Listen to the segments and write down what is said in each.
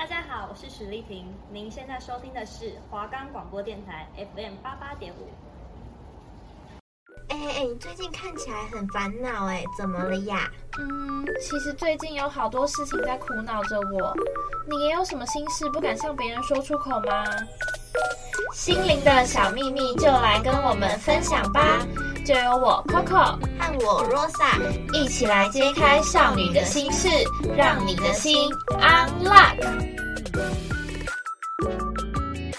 大家好，我是许丽婷，您现在收听的是华冈广播电台 FM 八八点五。哎哎哎，你最近看起来很烦恼哎，怎么了呀？嗯，其实最近有好多事情在苦恼着我。你也有什么心事不敢向别人说出口吗？心灵的小秘密就来跟我们分享吧！就由我 Coco 和我 Rosa 一起来揭开少女的心事，让你的心 unlock。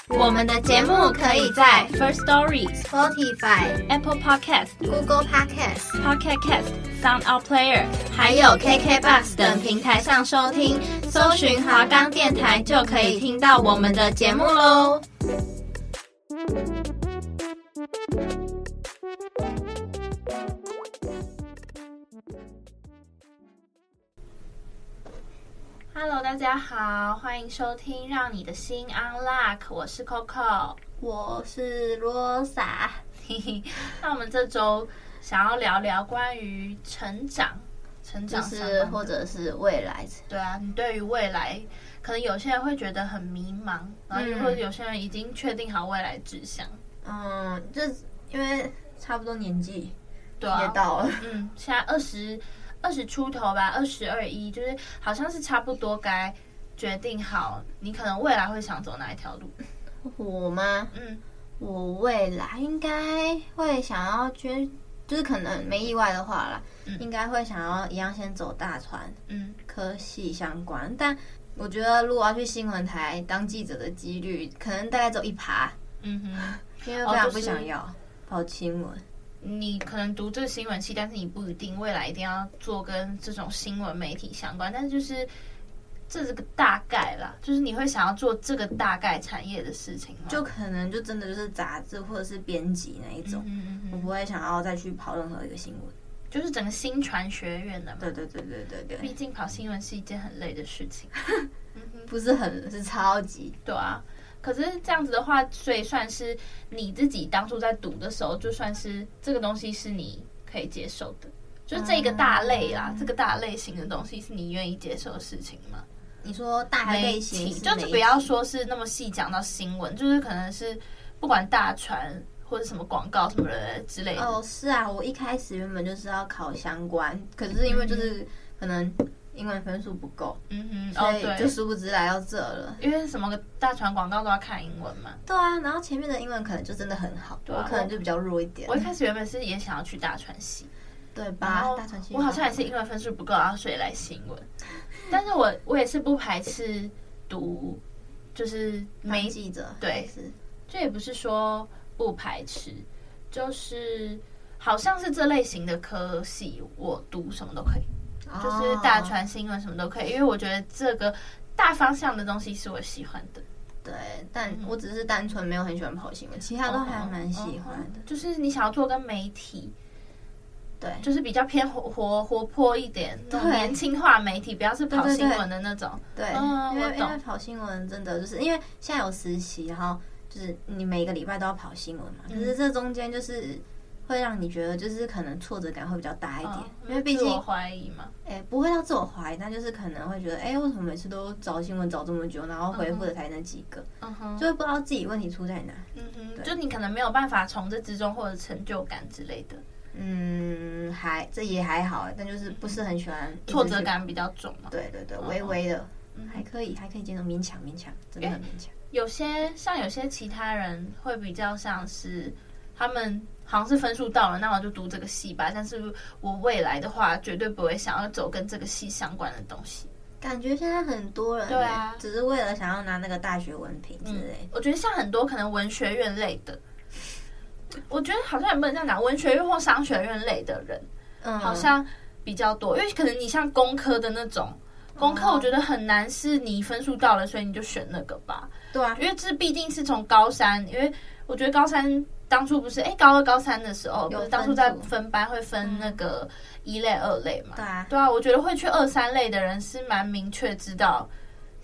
我们的节目可以在 First Story、Spotify、Apple Podcast、Google Podcast、Pocket Cast、Sound Out Player，还有 KK Bus 等平台上收听，搜寻华冈电台就可以听到我们的节目喽。Hello，大家好，欢迎收听《让你的心 unlock》，我是 Coco，我是 Rosa。那我们这周想要聊聊关于成长、成长是或者是未来。对啊，你对于未来，可能有些人会觉得很迷茫，然后或者有些人已经确定好未来志向。嗯，就因为差不多年纪，对啊，也到了。嗯，现在二十。二十出头吧，二十二一，就是好像是差不多该决定好，你可能未来会想走哪一条路？我吗？嗯，我未来应该会想要捐，就是可能没意外的话啦，嗯、应该会想要一样先走大船，嗯，科系相关。但我觉得如果要去新闻台当记者的几率，可能大概只有一趴。嗯哼，因为非常不想要跑新闻。你可能读这个新闻系，但是你不一定未来一定要做跟这种新闻媒体相关。但是就是这是个大概啦，就是你会想要做这个大概产业的事情吗？就可能就真的就是杂志或者是编辑那一种。嗯嗯嗯，我不会想要再去跑任何一个新闻，就是整个新传学院的嘛。对对对对对对，毕竟跑新闻是一件很累的事情。不是很，是超级。对啊。可是这样子的话，所以算是你自己当初在读的时候，就算是这个东西是你可以接受的，就是这个大类啦，嗯、这个大类型的东西是你愿意接受的事情吗？你说大类型，就是不要说是那么细讲到新闻，就是可能是不管大传或者什么广告什么的之类的。哦，是啊，我一开始原本就是要考相关，可是因为就是可能。英文分数不够，嗯哼，所以就殊不知来到这了。因为什么个大传广告都要看英文嘛。对啊，然后前面的英文可能就真的很好，对啊，我可能就比较弱一点。我一开始原本是也想要去大传系，对吧？大传系，我好像也是英文分数不够，然后所以来新闻。但是我我也是不排斥读，就是媒记者，对，这也不是说不排斥，就是好像是这类型的科系，我读什么都可以。就是大传新闻什么都可以，因为我觉得这个大方向的东西是我喜欢的。对，但我只是单纯没有很喜欢跑新闻，其他都还蛮喜欢的。就是你想要做跟媒体，对，就是比较偏活活活泼一点，对，年轻化媒体，不要是跑新闻的那种。对，因为因为跑新闻真的就是因为现在有实习，然后就是你每个礼拜都要跑新闻嘛，可是这中间就是。会让你觉得就是可能挫折感会比较大一点，因为毕竟怀疑嘛。哎，不会到自我怀疑，但就是可能会觉得，哎，为什么每次都找新闻找这么久，然后回复的才那几个，嗯哼，就会不知道自己问题出在哪。嗯哼，就你可能没有办法从这之中获得成就感之类的。嗯，还这也还好，但就是不是很喜欢挫折感比较重嘛。对对对，微微的，还可以，还可以接受，勉强勉强，真的很勉强。有些像有些其他人会比较像是他们。好像是分数到了，那我就读这个系吧。但是我未来的话，绝对不会想要走跟这个系相关的东西。感觉现在很多人对啊，只是为了想要拿那个大学文凭之类、嗯。我觉得像很多可能文学院类的，我觉得好像也不能这样讲，文学院或商学院类的人，嗯，好像比较多。因为可能你像工科的那种，工科我觉得很难是你分数到了，所以你就选那个吧。对啊，因为这毕竟是从高三，因为我觉得高三。当初不是哎，高二高三的时候，不是当初在分班会分那个一类、二类嘛？对啊，对啊，我觉得会去二三类的人是蛮明确知道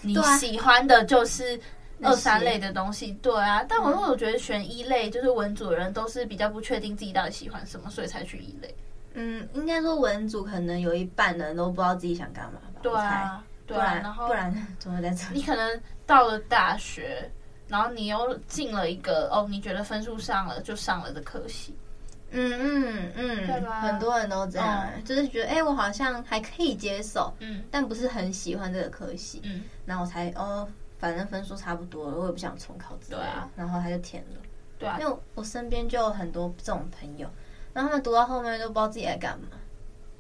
你喜欢的就是二三类的东西。对啊，但我我觉得选一类就是文组的人都是比较不确定自己到底喜欢什么，所以才去一类。嗯，应该说文组可能有一半的人都不知道自己想干嘛吧？对啊，对啊，然后不然怎么在这里？你可能到了大学，然后你又进了一个哦，你觉得分数上了就上了的科系。嗯嗯嗯，对吧？很多人都这样，嗯、就是觉得哎、欸，我好像还可以接受，嗯，但不是很喜欢这个科系，嗯，然后我才哦，反正分数差不多了，我也不想重考之类的，啊，然后他就填了，对啊，因为我身边就有很多这种朋友，然后他们读到后面都不知道自己在干嘛，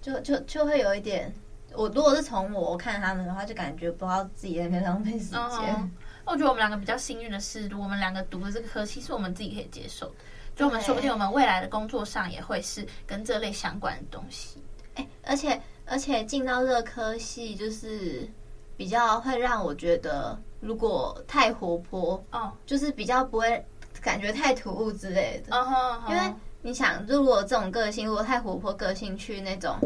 就就就会有一点，我如果是从我看他们的话，就感觉不知道自己在那边浪费时间。嗯、我觉得我们两个比较幸运的是，我们两个读的这个科系是我们自己可以接受的。就我们说不定我们未来的工作上也会是跟这类相关的东西。哎，而且而且进到这科系就是比较会让我觉得，如果太活泼哦，就是比较不会感觉太突兀之类的。哦，因为你想，如果这种个性，如果太活泼个性去那种。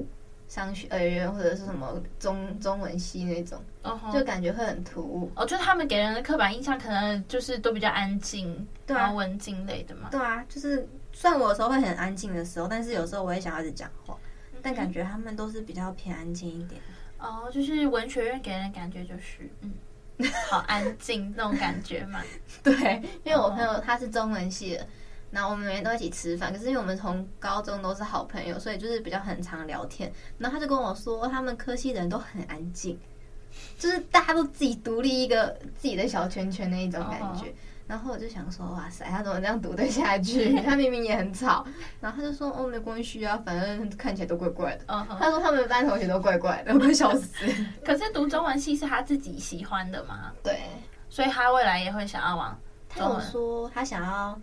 商学院或者是什么中中文系那种，uh huh. 就感觉会很突兀。哦，就他们给人的刻板印象可能就是都比较安静，对啊，文静类的嘛。对啊，就是虽然我有时候会很安静的时候，但是有时候我也想要一直讲话，嗯、但感觉他们都是比较偏安静一点。哦，就是文学院给人的感觉就是，嗯，好安静那种感觉嘛。对，因为我朋友他是中文系的。然后我们每天都一起吃饭，可是因为我们从高中都是好朋友，所以就是比较很常聊天。然后他就跟我说，他们科系的人都很安静，就是大家都自己独立一个自己的小圈圈那一种感觉。Oh. 然后我就想说，哇塞，他怎么这样读得下去？他明明也很吵。然后他就说，哦，没关系啊，反正看起来都怪怪的。Uh huh. 他说他们班同学都怪怪的，我快笑死。可是读中文系是他自己喜欢的吗？对，所以他未来也会想要往。他有说他想要。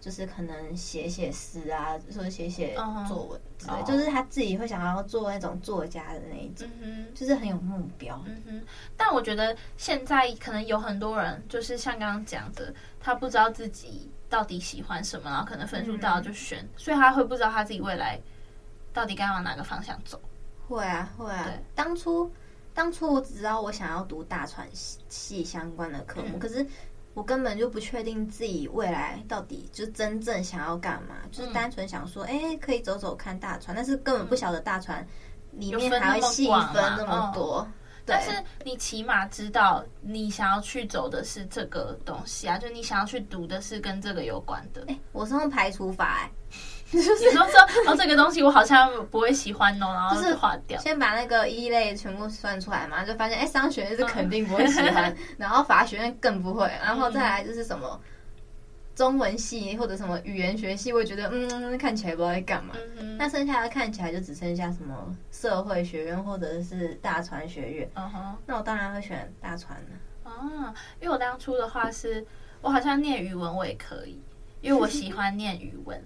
就是可能写写诗啊，或者写写作文之类，uh huh. 就是他自己会想要做那种作家的那一种，uh huh. 就是很有目标。嗯哼、uh，huh. 但我觉得现在可能有很多人，就是像刚刚讲的，他不知道自己到底喜欢什么，然后可能分数到了就选，uh. 所以他会不知道他自己未来到底该往哪个方向走。会啊，会啊。对，当初当初我只知道我想要读大传系相关的科目，嗯、可是。我根本就不确定自己未来到底就真正想要干嘛，嗯、就是单纯想说，哎、欸，可以走走看大船，但是根本不晓得大船里面还会细分那么多。但是你起码知道你想要去走的是这个东西啊，就你想要去读的是跟这个有关的。哎、欸，我是用排除法哎、欸。就是你说说哦，这个东西我好像不会喜欢哦，然后就划掉。先把那个一类全部算出来嘛，就发现哎，商学院是肯定不会喜欢，然后法学院更不会，然后再来就是什么中文系或者什么语言学系，我觉得嗯，看起来不知道在干嘛。那剩下的看起来就只剩下什么社会学院或者是大传学院。嗯哼，那我当然会选大传了。啊，因为我当初的话是，我好像念语文我也可以，因为我喜欢念语文。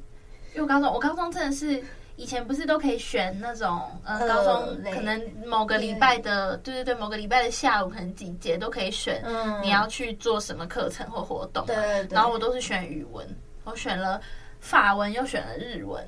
因为我高中，我高中真的是以前不是都可以选那种，呃，高中可能某个礼拜的，对对对，某个礼拜的下午可能几节都可以选，你要去做什么课程或活动，对，然后我都是选语文，我选了法文，又选了日文。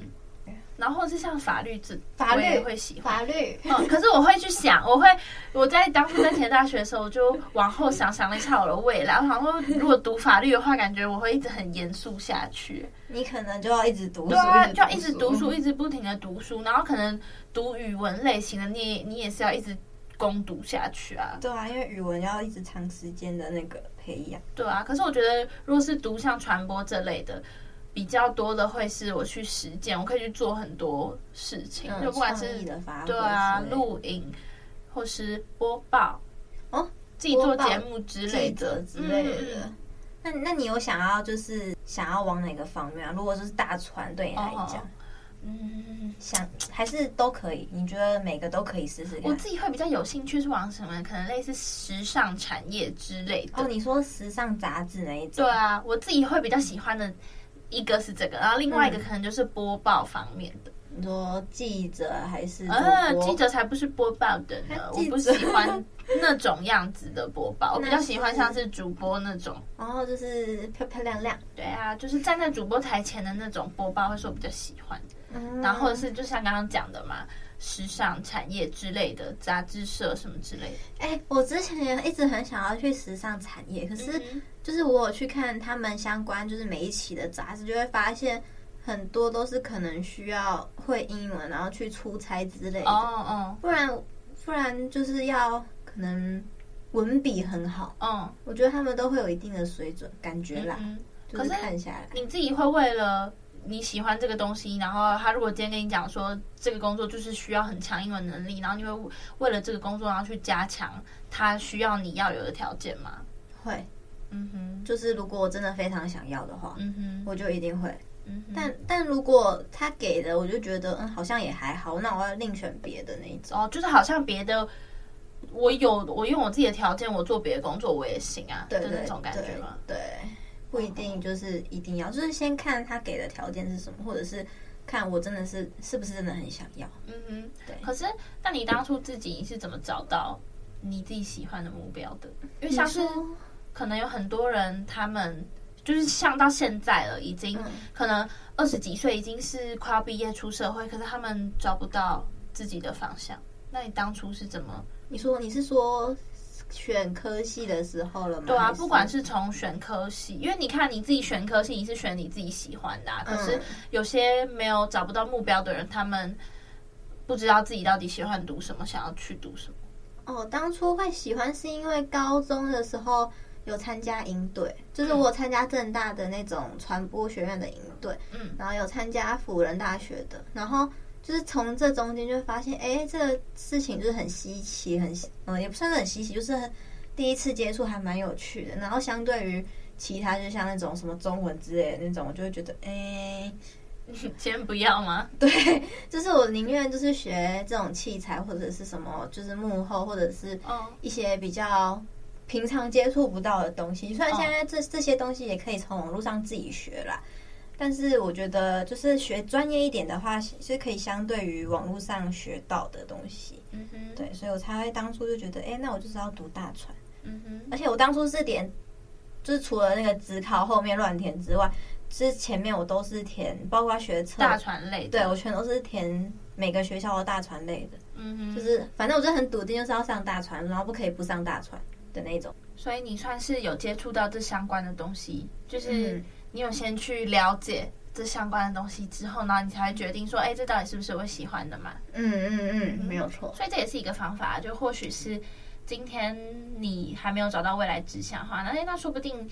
然后是像法律这，法律也会喜欢法律。嗯，可是我会去想，我会我在当初在填大学的时候，我就往后想想了一下我的未来。我想说，如果读法律的话，感觉我会一直很严肃下去。你可能就要一直读书，对啊，就要一直读书，一直不停的读书。然后可能读语文类型的，你你也是要一直攻读下去啊。对啊，因为语文要一直长时间的那个培养。对啊，可是我觉得，如果是读像传播这类的。比较多的会是我去实践，我可以去做很多事情，嗯、就不管是对啊，录影或是播报哦，自己做节目之类的之类的。嗯、那那你有想要就是想要往哪个方面啊？如果就是大船对你来讲，嗯，想还是都可以？你觉得每个都可以试试看？我自己会比较有兴趣是往什么？可能类似时尚产业之类的。哦，你说时尚杂志那一种？对啊，我自己会比较喜欢的。一个是这个，然后另外一个可能就是播报方面的。你说记者还是？呃，记者才不是播报的呢，我不喜欢那种样子的播报，我比较喜欢像是主播那种。然后就是漂漂亮亮。对啊，就是站在主播台前的那种播报，会是我比较喜欢。嗯、然后是就像刚刚讲的嘛。时尚产业之类的杂志社什么之类的。哎、欸，我之前也一直很想要去时尚产业，可是就是我有去看他们相关，就是每一期的杂志，就会发现很多都是可能需要会英文，然后去出差之类的。哦哦，不然不然就是要可能文笔很好，嗯，我觉得他们都会有一定的水准，感觉啦。嗯，就是看下来，你自己会为了你喜欢这个东西，然后他如果今天跟你讲说这个工作就是需要很强英文能力，然后你会为了这个工作然后去加强他需要你要有的条件吗？会，嗯哼，就是如果我真的非常想要的话，嗯哼，我就一定会。嗯，但但如果他给的，我就觉得嗯，好像也还好，那我要另选别的那一种。哦，就是好像别的，我有我用我自己的条件，我做别的工作我也行啊，对，对，对，那种感觉吗？对，不一定就是一定要，就是先看他给的条件是什么，或者是看我真的是是不是真的很想要。嗯哼，对。可是，那你当初自己是怎么找到你自己喜欢的目标的？因为像是可能有很多人他们。就是像到现在了，已经可能二十几岁，已经是快要毕业出社会，可是他们找不到自己的方向。那你当初是怎么？你说你是说选科系的时候了吗？对啊，不管是从选科系，因为你看你自己选科系，你是选你自己喜欢的啊，可是有些没有找不到目标的人，他们不知道自己到底喜欢读什么，想要去读什么。哦，当初会喜欢是因为高中的时候。有参加营队，就是我参加正大的那种传播学院的营队，嗯，然后有参加辅仁大学的，然后就是从这中间就发现，哎，这个事情就是很稀奇，很嗯，也不算是很稀奇，就是第一次接触还蛮有趣的。然后相对于其他，就像那种什么中文之类的那种，我就会觉得，哎，先不要吗？对，就是我宁愿就是学这种器材或者是什么，就是幕后或者是一些比较。平常接触不到的东西，虽然现在这这些东西也可以从网络上自己学啦，但是我觉得就是学专业一点的话，是可以相对于网络上学到的东西。嗯哼，对，所以我才会当初就觉得，哎，那我就是要读大船。嗯哼，而且我当初是点，就是除了那个职考后面乱填之外，之前面我都是填，包括学测大船类，对我全都是填每个学校的大船类的。嗯哼，就是反正我就很笃定，就是要上大船，然后不可以不上大船。的那种，所以你算是有接触到这相关的东西，就是你有先去了解这相关的东西之后呢，你才会决定说，哎，这到底是不是我喜欢的嘛？嗯嗯嗯，没有错。所以这也是一个方法，就或许是今天你还没有找到未来志向的话，那那说不定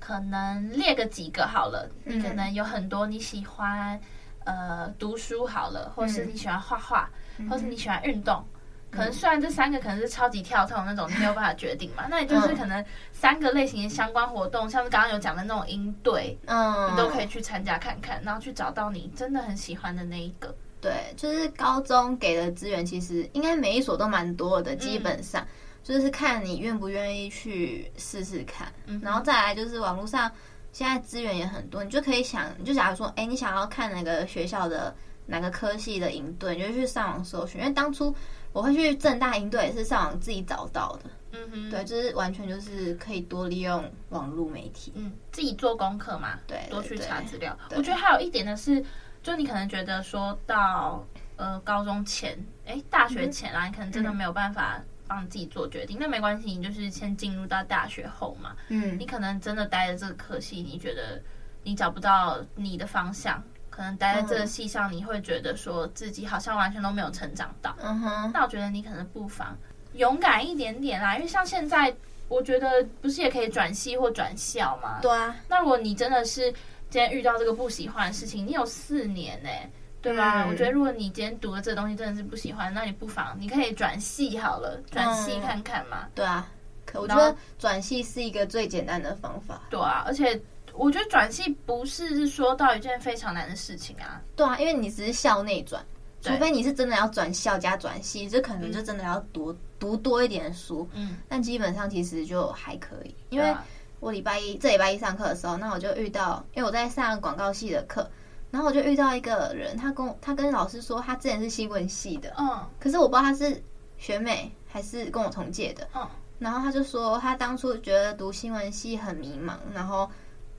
可能列个几个好了，你可能有很多你喜欢，呃，读书好了，或是你喜欢画画，或是你喜欢运动。可能虽然这三个可能是超级跳痛那种，你没有办法决定嘛。那也就是可能三个类型的相关活动，像是刚刚有讲的那种营队，嗯，你都可以去参加看看，然后去找到你真的很喜欢的那一个。对，就是高中给的资源其实应该每一所都蛮多的，基本上就是看你愿不愿意去试试看。然后再来就是网络上现在资源也很多，你就可以想，就假如说，哎，你想要看哪个学校的哪个科系的营队，你就去上网搜寻，因为当初。我会去正大营队，也是上网自己找到的。嗯哼，对，就是完全就是可以多利用网络媒体，嗯，自己做功课嘛，对，多去查资料。我觉得还有一点呢是，就你可能觉得说到呃高中前，哎，大学前啊，你可能真的没有办法帮自己做决定。那没关系，你就是先进入到大学后嘛，嗯，你可能真的待在这个科系，你觉得你找不到你的方向。可能待在这个戏上，你会觉得说自己好像完全都没有成长到。嗯哼，那我觉得你可能不妨勇敢一点点啦，因为像现在，我觉得不是也可以转系或转校吗？对啊。那如果你真的是今天遇到这个不喜欢的事情，你有四年呢、欸，对吧？嗯、我觉得如果你今天读的这个东西真的是不喜欢，那你不妨你可以转系好了，转系看看嘛。对啊，可我觉得转系是一个最简单的方法。对啊，而且。我觉得转系不是说到一件非常难的事情啊。对啊，因为你只是校内转，除非你是真的要转校加转系，这可能就真的要读、嗯、读多一点的书。嗯，但基本上其实就还可以。因为我礼拜一这礼拜一上课的时候，那我就遇到，因为我在上广告系的课，然后我就遇到一个人，他跟我他跟老师说，他之前是新闻系的，嗯，可是我不知道他是学妹还是跟我同届的，嗯，然后他就说他当初觉得读新闻系很迷茫，然后。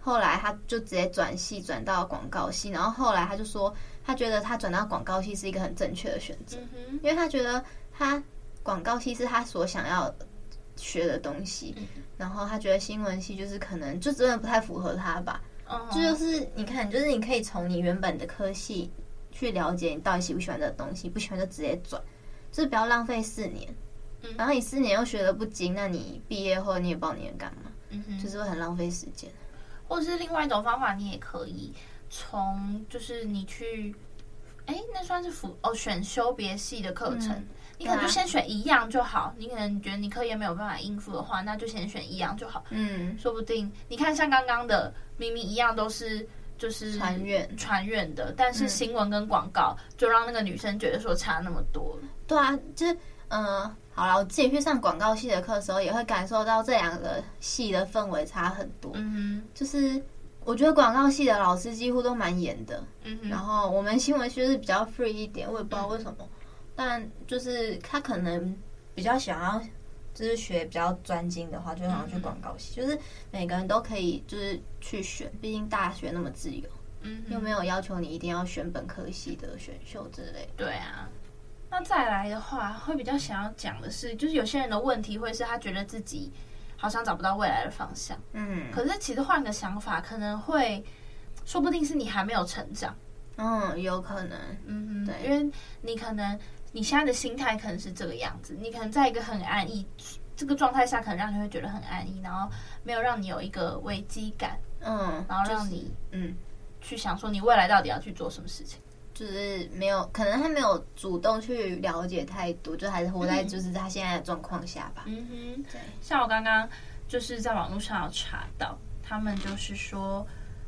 后来他就直接转系转到广告系，然后后来他就说，他觉得他转到广告系是一个很正确的选择，因为他觉得他广告系是他所想要学的东西，然后他觉得新闻系就是可能就真的不太符合他吧。这就是你看，就是你可以从你原本的科系去了解你到底喜不喜欢这个东西，不喜欢就直接转，就是不要浪费四年。嗯、然后你四年又学的不精，那你毕业后你也不知道你能干嘛，嗯，就是会很浪费时间。或者是另外一种方法，你也可以从就是你去，哎，那算是辅哦选修别系的课程。嗯你可能就先选一样就好。你可能觉得你课业没有办法应付的话，那就先选一样就好。嗯，说不定你看像刚刚的，明明一样都是就是传院传院的，但是新闻跟广告就让那个女生觉得说差那么多。对啊，就是嗯、呃，好了，我自己去上广告系的课的时候，也会感受到这两个系的氛围差很多。嗯哼，就是我觉得广告系的老师几乎都蛮严的。嗯哼，然后我们新闻系是比较 free 一点，我也不知道为什么。嗯但就是他可能比较想要，就是学比较专精的话，就想要去广告系。就是每个人都可以就是去选，毕竟大学那么自由，嗯，又没有要求你一定要选本科系的选秀之类的。对啊，那再来的话，会比较想要讲的是，就是有些人的问题会是他觉得自己好像找不到未来的方向，嗯，可是其实换个想法，可能会说不定是你还没有成长，嗯，有可能，嗯嗯，对，因为你可能。你现在的心态可能是这个样子，你可能在一个很安逸这个状态下，可能让你会觉得很安逸，然后没有让你有一个危机感，嗯，然后让你、就是、嗯。去想说你未来到底要去做什么事情，就是没有可能他没有主动去了解太多，就还是活在就是他现在的状况下吧。嗯哼，对。像我刚刚就是在网络上有查到，他们就是说，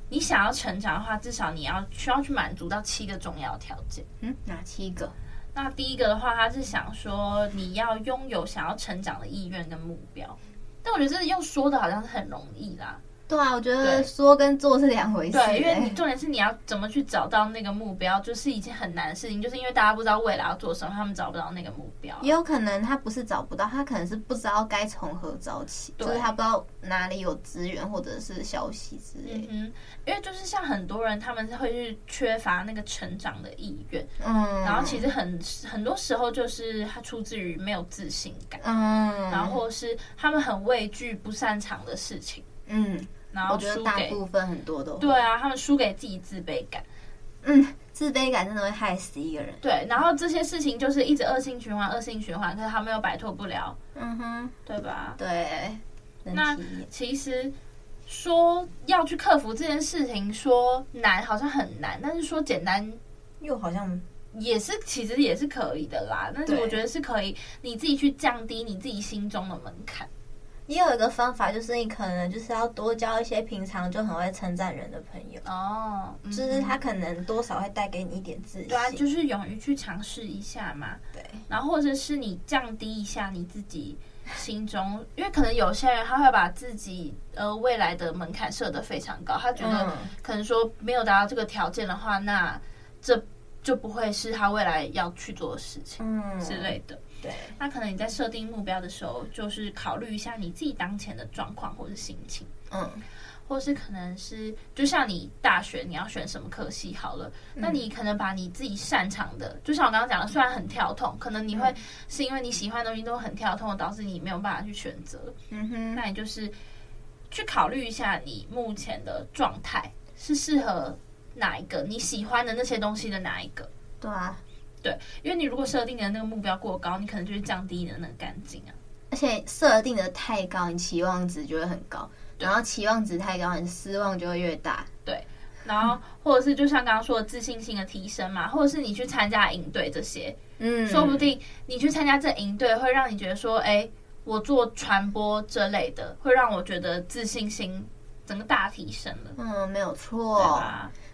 你想要成长的话，至少你要需要去满足到七个重要条件。嗯，哪七个？那第一个的话，他是想说你要拥有想要成长的意愿跟目标，但我觉得这用说的好像是很容易啦。对啊，我觉得说跟做是两回事。对，因为你重点是你要怎么去找到那个目标，就是一件很难的事情。就是因为大家不知道未来要做什么，他们找不到那个目标。也有可能他不是找不到，他可能是不知道该从何找起，就是他不知道哪里有资源或者是消息之类。嗯，因为就是像很多人，他们是会去缺乏那个成长的意愿。嗯，然后其实很很多时候就是他出自于没有自信感。嗯，然后是他们很畏惧不擅长的事情。嗯。然后我觉得大部分很多都对啊，他们输给自己自卑感，嗯，自卑感真的会害死一个人。对，然后这些事情就是一直恶性循环，恶性循环，可是他们又摆脱不了，嗯哼，对吧？对。那其实说要去克服这件事情，说难好像很难，但是说简单又好像也是，其实也是可以的啦。但是我觉得是可以，你自己去降低你自己心中的门槛。也有一个方法，就是你可能就是要多交一些平常就很会称赞人的朋友哦，就是他可能多少会带给你一点自信。对啊，就是勇于去尝试一下嘛。对，然后或者是你降低一下你自己心中，因为可能有些人他会把自己呃未来的门槛设得非常高，他觉得可能说没有达到这个条件的话，那这就不会是他未来要去做的事情之类的。对，那可能你在设定目标的时候，就是考虑一下你自己当前的状况或者心情，嗯，或是可能是就像你大学你要选什么科系好了，嗯、那你可能把你自己擅长的，就像我刚刚讲的，虽然很跳痛，可能你会是因为你喜欢的东西都很跳痛，导致你没有办法去选择，嗯哼，那你就是去考虑一下你目前的状态是适合哪一个你喜欢的那些东西的哪一个，对啊。对，因为你如果设定的那个目标过高，你可能就会降低你的那个干劲啊。而且设定的太高，你期望值就会很高，然后期望值太高，你失望就会越大。对，然后或者是就像刚刚说的自信心的提升嘛，或者是你去参加营队这些，嗯，说不定你去参加这营队会让你觉得说，哎，我做传播这类的，会让我觉得自信心整个大提升了。嗯，没有错。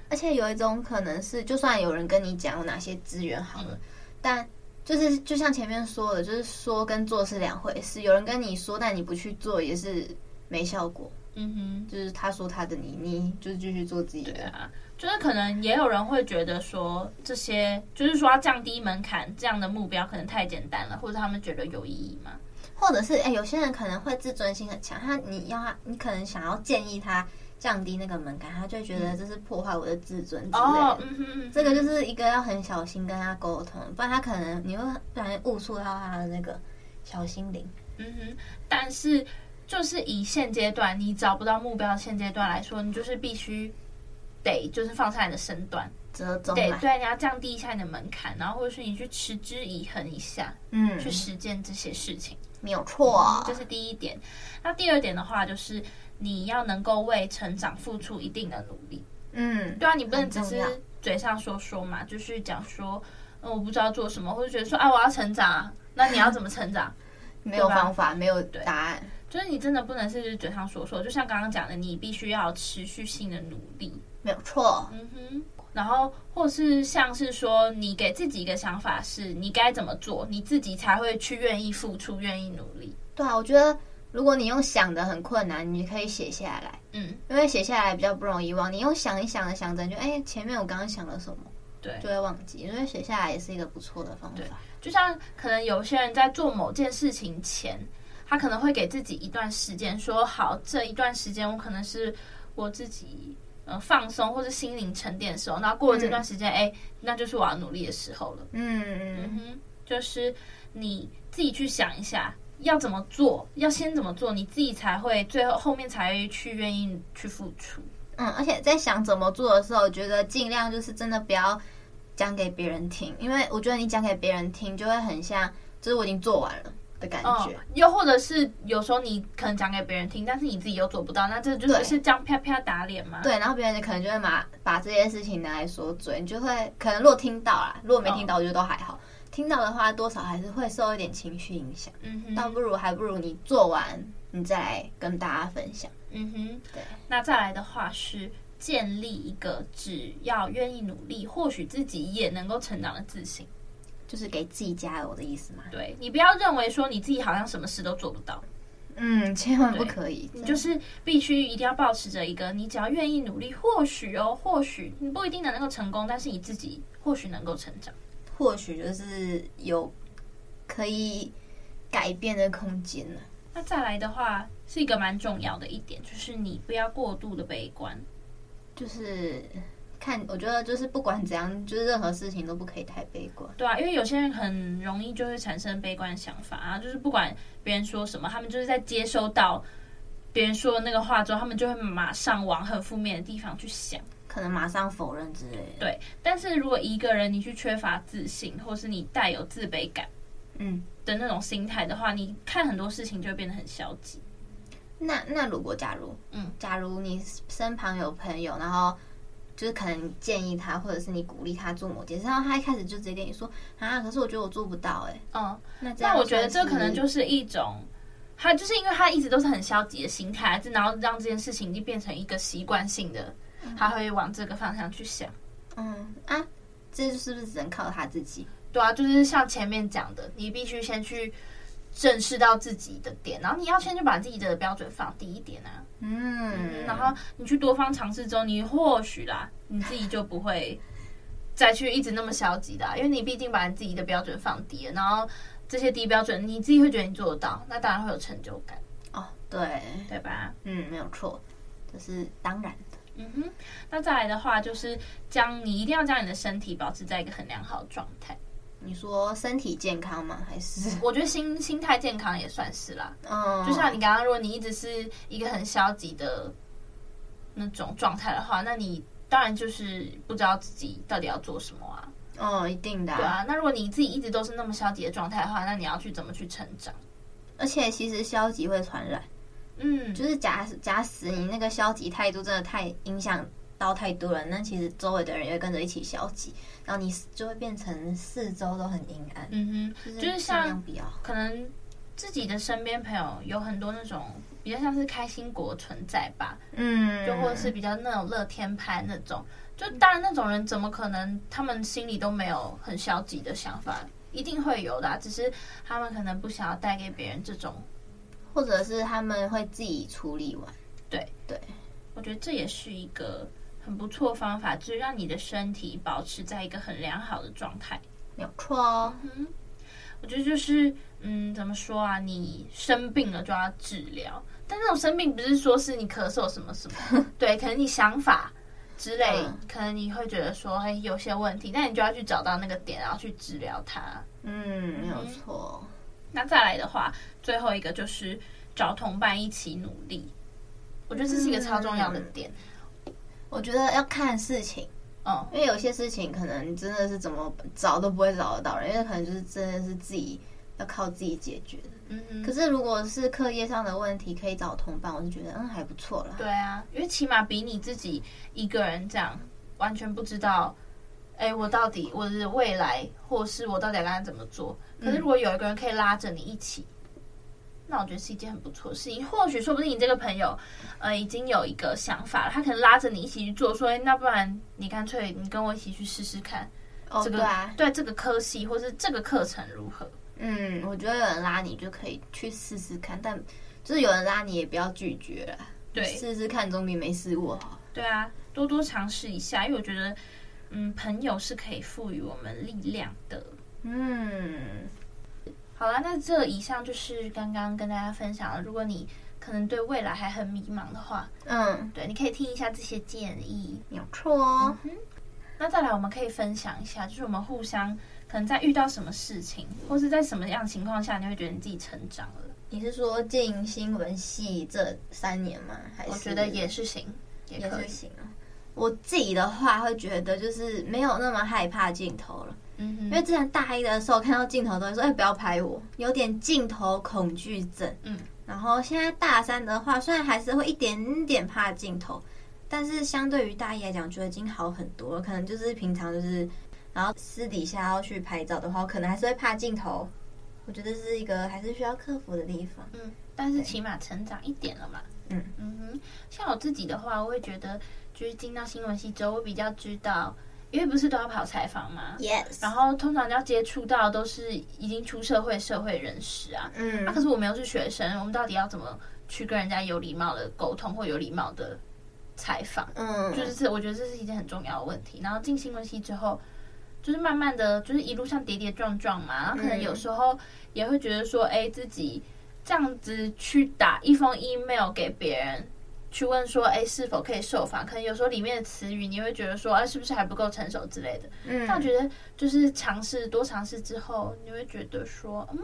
而且有一种可能是，就算有人跟你讲有哪些资源好了，嗯、但就是就像前面说的，就是说跟做是两回事。有人跟你说，但你不去做也是没效果。嗯哼，就是他说他的你，你你就是继续做自己的。对啊，就是可能也有人会觉得说，这些就是说要降低门槛这样的目标可能太简单了，或者他们觉得有意义吗？或者是哎、欸，有些人可能会自尊心很强，他你要他，你可能想要建议他。降低那个门槛，他就觉得这是破坏我的自尊之类的。哦，嗯哼嗯哼，这个就是一个要很小心跟他沟通，不然他可能你会不然误触到他的那个小心灵。嗯哼，但是就是以现阶段你找不到目标现阶段来说，你就是必须得就是放下你的身段，折中，对对，你要降低一下你的门槛，然后或者是你去持之以恒一下，嗯，去实践这些事情，没有错，这是第一点。那第二点的话，就是你要能够为成长付出一定的努力，嗯，对啊，你不能只是嘴上说说嘛，就是讲说，嗯，我不知道做什么，或者觉得说，啊，我要成长啊，那你要怎么成长？没有方法，没有答案。就是你真的不能是嘴上说说，就像刚刚讲的，你必须要持续性的努力，没有错。嗯哼，然后或是像是说，你给自己一个想法，是你该怎么做，你自己才会去愿意付出，愿意努力。对啊，我觉得如果你用想的很困难，你可以写下来，嗯，因为写下来比较不容易忘。你用想一想的想着，就哎，前面我刚刚想了什么，对，就会忘记。因为写下来也是一个不错的方法。就像可能有些人在做某件事情前。他可能会给自己一段时间，说好这一段时间我可能是我自己呃放松或者心灵沉淀的时候，那过了这段时间，哎、嗯，那就是我要努力的时候了。嗯嗯哼，就是你自己去想一下要怎么做，要先怎么做，你自己才会最后后面才会去愿意去付出。嗯，而且在想怎么做的时候，我觉得尽量就是真的不要讲给别人听，因为我觉得你讲给别人听就会很像，就是我已经做完了。的感觉、嗯，又或者是有时候你可能讲给别人听，但是你自己又做不到，那这就是是这样啪啪打脸嘛？对，然后别人可能就会把把这件事情拿来说嘴，你就会可能如果听到啦，如果没听到，我觉得都还好。哦、听到的话，多少还是会受一点情绪影响。嗯哼，倒不如还不如你做完，你再来跟大家分享。嗯哼，对。那再来的话是建立一个只要愿意努力，或许自己也能够成长的自信。就是给自己加油的意思嘛？对，你不要认为说你自己好像什么事都做不到，嗯，千万不可以。你就是必须一定要保持着一个，你只要愿意努力，或许哦，或许你不一定能够成功，但是你自己或许能够成长，或许就是有可以改变的空间了。那再来的话，是一个蛮重要的一点，就是你不要过度的悲观，就是。看，我觉得就是不管怎样，就是任何事情都不可以太悲观。对啊，因为有些人很容易就会产生悲观的想法啊，就是不管别人说什么，他们就是在接收到别人说的那个话之后，他们就会马上往很负面的地方去想，可能马上否认之类的。对，但是如果一个人你去缺乏自信，或是你带有自卑感，嗯的那种心态的话，你看很多事情就会变得很消极。那那如果假如，嗯，假如你身旁有朋友，然后。就是可能建议他，或者是你鼓励他做某件事，然后他一开始就直接跟你说啊，可是我觉得我做不到，哎，嗯，那这样，那我觉得这可能就是一种，他就是因为他一直都是很消极的心态，然后让这件事情就变成一个习惯性的，他会往这个方向去想，嗯啊，这是不是只能靠他自己？对啊，就是像前面讲的，你必须先去。正视到自己的点，然后你要先去把自己的标准放低一点啊。嗯，嗯，然后你去多方尝试之后，你或许啦，你自己就不会再去一直那么消极的啊，因为你毕竟把你自己的标准放低了，然后这些低标准你自己会觉得你做得到，那当然会有成就感。哦，对，对吧？嗯，没有错，这是当然的。嗯哼，那再来的话，就是将你一定要将你的身体保持在一个很良好的状态。你说身体健康吗？还是我觉得心心态健康也算是啦。嗯，就像你刚刚，如果你一直是一个很消极的那种状态的话，那你当然就是不知道自己到底要做什么啊。哦，一定的。对啊，那如果你自己一直都是那么消极的状态的话，那你要去怎么去成长？而且其实消极会传染。嗯，就是假假使你那个消极态度真的太影响到太多人，那其实周围的人也会跟着一起消极。然后你就会变成四周都很阴暗。嗯哼，就是像可能自己的身边朋友有很多那种比较像是开心果存在吧。嗯，就或者是比较那种乐天派那种。就当然那种人怎么可能他们心里都没有很消极的想法？一定会有的啊，只是他们可能不想要带给别人这种，或者是他们会自己处理完。对对，我觉得这也是一个。很不错方法，就是让你的身体保持在一个很良好的状态。没有错哦。嗯，我觉得就是，嗯，怎么说啊？你生病了就要治疗，但那种生病不是说是你咳嗽什么什么，对，可能你想法之类，嗯、可能你会觉得说，哎，有些问题，那你就要去找到那个点，然后去治疗它。嗯，没有错。那再来的话，最后一个就是找同伴一起努力。我觉得这是一个超重要的点。我觉得要看事情，哦，因为有些事情可能真的是怎么找都不会找得到人，因为可能就是真的是自己要靠自己解决的。嗯嗯。可是如果是课业上的问题，可以找同伴，我是觉得嗯还不错啦。对啊，因为起码比你自己一个人这样完全不知道，哎，我到底我的未来，或是我到底该怎么做？可是如果有一个人可以拉着你一起。嗯那我觉得是一件很不错的事情，或许说不定你这个朋友，呃，已经有一个想法了，他可能拉着你一起去做，说，哎，那不然你干脆你跟我一起去试试看，哦，这个对啊，对这个科系或是这个课程如何？嗯，我觉得有人拉你就可以去试试看，但就是有人拉你也不要拒绝了，对，试试看总比没试过好。对啊，多多尝试一下，因为我觉得，嗯，朋友是可以赋予我们力量的，嗯。好了，那这以上就是刚刚跟大家分享了。如果你可能对未来还很迷茫的话，嗯，对，你可以听一下这些建议，没有错哦。嗯，那再来，我们可以分享一下，就是我们互相可能在遇到什么事情，或是在什么样情况下，你会觉得你自己成长了？你是说进新闻系这三年吗？还是我觉得也是行，也可以行啊。我自己的话会觉得，就是没有那么害怕镜头了。嗯，因为之前大一的时候看到镜头都会说：“哎，不要拍我，有点镜头恐惧症。”嗯，然后现在大三的话，虽然还是会一点点怕镜头，但是相对于大一来讲，觉得已经好很多了。可能就是平常就是，然后私底下要去拍照的话，可能还是会怕镜头。我觉得是一个还是需要克服的地方。嗯，但是起码成长一点了嘛。嗯嗯哼，像我自己的话，我会觉得就是进到新闻系之后，我比较知道。因为不是都要跑采访吗？Yes。然后通常要接触到都是已经出社会社会人士啊。嗯。那、啊、可是我们又是学生，我们到底要怎么去跟人家有礼貌的沟通或有礼貌的采访？嗯。就是这，我觉得这是一件很重要的问题。然后进新闻系之后，就是慢慢的就是一路上跌跌撞撞嘛。然后可能有时候也会觉得说，哎，自己这样子去打一封 email 给别人。去问说，哎，是否可以受访？可能有时候里面的词语，你会觉得说，哎，是不是还不够成熟之类的？嗯，但我觉得就是尝试多尝试之后，你会觉得说，嗯，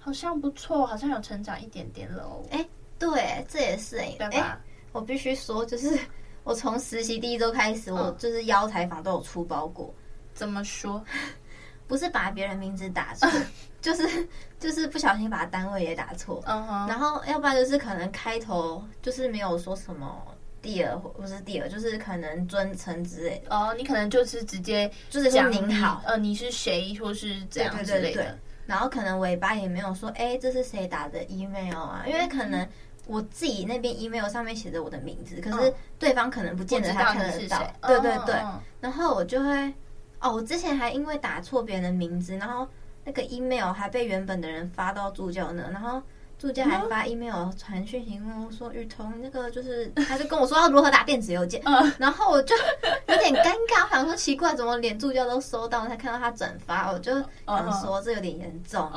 好像不错，好像有成长一点点了哦。哎，对，这也是哎，对吧？我必须说，就是我从实习第一周开始，我就是邀采访都有出包过。怎么说？不是把别人名字打错，就是就是不小心把单位也打错，嗯哼，然后要不然就是可能开头就是没有说什么 Dear 不是 Dear，就是可能尊称之类的。哦，你可能就是直接就是说您好，呃，你是谁，或是这样之类的。对对对。然后可能尾巴也没有说，哎，这是谁打的 email 啊？因为可能我自己那边 email 上面写着我的名字，可是对方可能不见得他看得到。对对对。然后我就会。哦，我之前还因为打错别人的名字，然后那个 email 还被原本的人发到助教那，然后助教还发 email 传讯息问我说：“雨桐，那个就是，他就跟我说要如何打电子邮件。”然后我就有点尴尬，我想说奇怪，怎么连助教都收到，才看到他转发，我就想说这有点严重。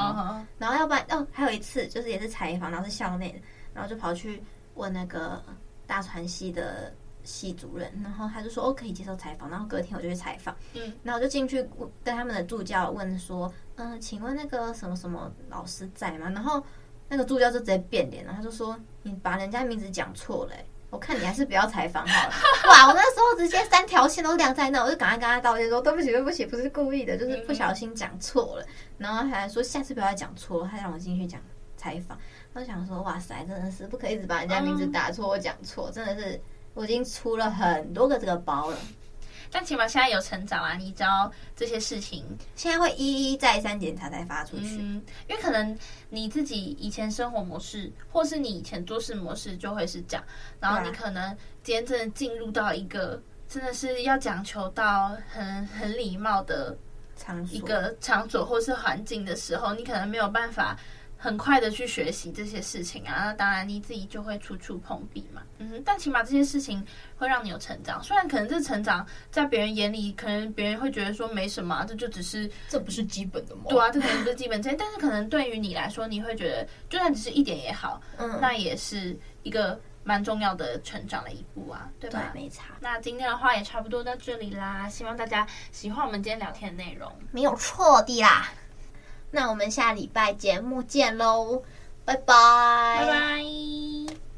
然后要不然哦，还有一次就是也是采访，然后是校内的，然后就跑去问那个大传系的。系主任，然后他就说：“哦，可以接受采访。”然后隔天我就去采访，嗯，然后我就进去跟他们的助教问说：“嗯、呃，请问那个什么什么老师在吗？”然后那个助教就直接变脸了，他就说：“你把人家名字讲错了，我看你还是不要采访好了。”哇，我那时候直接三条线都亮在那，我就赶快跟他道歉说：“对不起，对不起，不是故意的，就是不小心讲错了。”然后他还说：“下次不要再讲错。”他让我进去讲采访，我就想说：“哇塞，真的是不可以一直把人家名字打错或讲错，真的是。”我已经出了很多个这个包了，但起码现在有成长啊！你知道这些事情，现在会一一再三检查再发出去。嗯，因为可能你自己以前生活模式，或是你以前做事模式就会是这样，然后你可能今天真的进入到一个真的是要讲求到很很礼貌的场一个场所或是环境的时候，你可能没有办法。很快的去学习这些事情啊，那当然你自己就会处处碰壁嘛。嗯，但起码这些事情会让你有成长。虽然可能这成长在别人眼里，可能别人会觉得说没什么啊，这就只是这不是基本的吗？对啊，这可能不是基本这些，但是可能对于你来说，你会觉得就算只是一点也好，嗯，那也是一个蛮重要的成长的一步啊，对吧？对，没差。那今天的话也差不多到这里啦，希望大家喜欢我们今天聊天的内容，没有错的啦。那我们下礼拜节目见喽，拜拜，拜拜。